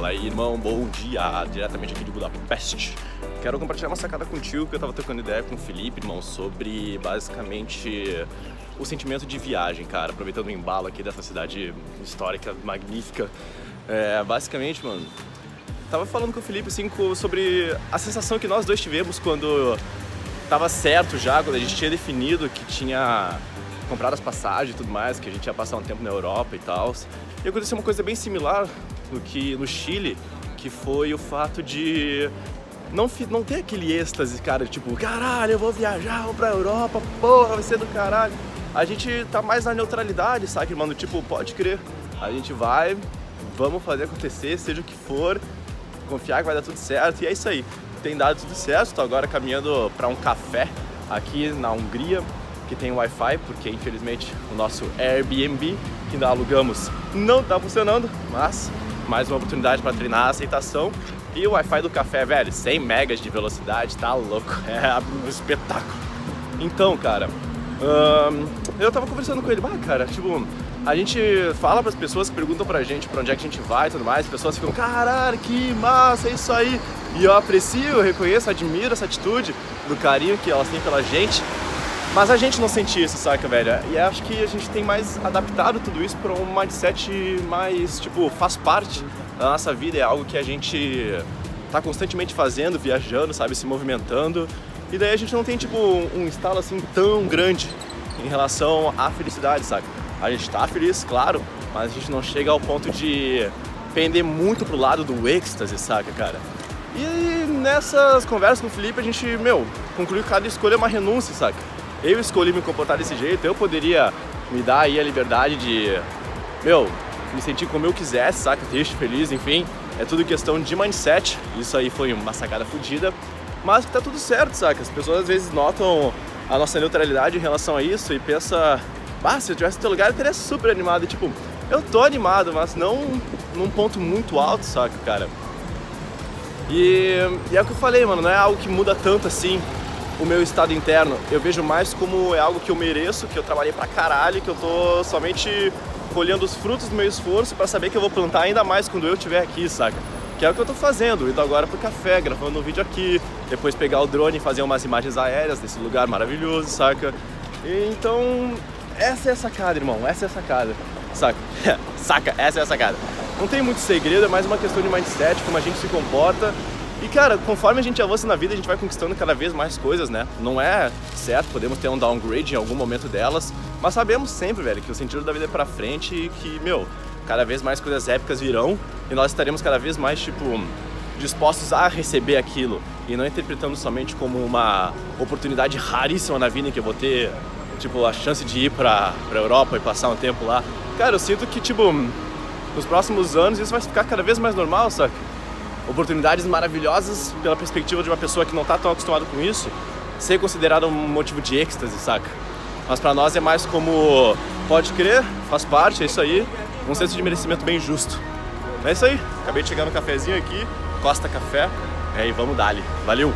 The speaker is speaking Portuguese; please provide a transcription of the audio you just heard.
Fala aí, irmão, bom dia, diretamente aqui de Budapeste. Quero compartilhar uma sacada contigo que eu tava trocando ideia com o Felipe, irmão, sobre basicamente o sentimento de viagem, cara, aproveitando o embalo aqui dessa cidade histórica, magnífica. É, basicamente, mano, tava falando com o Felipe assim sobre a sensação que nós dois tivemos quando tava certo já, quando a gente tinha definido que tinha comprado as passagens e tudo mais, que a gente ia passar um tempo na Europa e tal. E aconteceu uma coisa bem similar no que no Chile, que foi o fato de não, não ter aquele êxtase, cara, tipo, caralho, eu vou viajar, vou pra Europa, porra, vai ser do caralho. A gente tá mais na neutralidade, sabe, mano? Tipo, pode crer. A gente vai, vamos fazer acontecer, seja o que for, confiar que vai dar tudo certo, e é isso aí. Tem dado tudo certo, tô agora caminhando para um café aqui na Hungria, que tem Wi-Fi, porque infelizmente o nosso Airbnb que nós alugamos não está funcionando, mas mais uma oportunidade para treinar a aceitação. E o Wi-Fi do café, velho, 100 megas de velocidade, tá louco, é um espetáculo. Então, cara, hum, eu tava conversando com ele, ah, cara, tipo, a gente fala para as pessoas que perguntam pra gente pra onde é que a gente vai e tudo mais, as pessoas ficam, caralho, que massa, é isso aí. E eu aprecio, eu reconheço, admiro essa atitude, do carinho que elas têm pela gente. Mas a gente não sente isso, saca, velho? E acho que a gente tem mais adaptado tudo isso para um mindset mais, tipo, faz parte da nossa vida, é algo que a gente tá constantemente fazendo, viajando, sabe, se movimentando. E daí a gente não tem, tipo, um estalo assim tão grande em relação à felicidade, sabe? A gente tá feliz, claro, mas a gente não chega ao ponto de pender muito pro lado do êxtase, saca, cara? E nessas conversas com o Felipe a gente, meu, concluiu que cada escolha é uma renúncia, saca? Eu escolhi me comportar desse jeito, eu poderia me dar aí a liberdade de, meu, me sentir como eu quisesse, saca? Triste, feliz, enfim. É tudo questão de mindset. Isso aí foi uma sacada fodida. Mas tá tudo certo, saca? As pessoas às vezes notam a nossa neutralidade em relação a isso e pensa, ah, se eu tivesse no teu lugar eu teria super animado. E, tipo, eu tô animado, mas não num ponto muito alto, saca, cara? E, e é o que eu falei, mano, não é algo que muda tanto assim o meu estado interno. Eu vejo mais como é algo que eu mereço, que eu trabalhei pra caralho, que eu tô somente colhendo os frutos do meu esforço para saber que eu vou plantar ainda mais quando eu estiver aqui, saca? Que é o que eu tô fazendo, indo agora pro café, gravando um vídeo aqui, depois pegar o drone e fazer umas imagens aéreas desse lugar maravilhoso, saca? Então, essa é a sacada, irmão, essa é a sacada, saca? saca, essa é a sacada. Não tem muito segredo, é mais uma questão de mindset, como a gente se comporta e cara, conforme a gente avança na vida, a gente vai conquistando cada vez mais coisas, né? Não é certo, podemos ter um downgrade em algum momento delas, mas sabemos sempre, velho, que o sentido da vida é pra frente e que, meu, cada vez mais coisas épicas virão e nós estaremos cada vez mais, tipo, dispostos a receber aquilo e não interpretando somente como uma oportunidade raríssima na vida em que eu vou ter, tipo, a chance de ir pra, pra Europa e passar um tempo lá. Cara, eu sinto que, tipo, nos próximos anos isso vai ficar cada vez mais normal, saca? Oportunidades maravilhosas pela perspectiva de uma pessoa que não está tão acostumada com isso, ser considerado um motivo de êxtase, saca? Mas para nós é mais como pode crer, faz parte, é isso aí, um senso de merecimento bem justo. É isso aí, acabei de chegar no cafezinho aqui, Costa Café, é, e vamos dali. Valeu!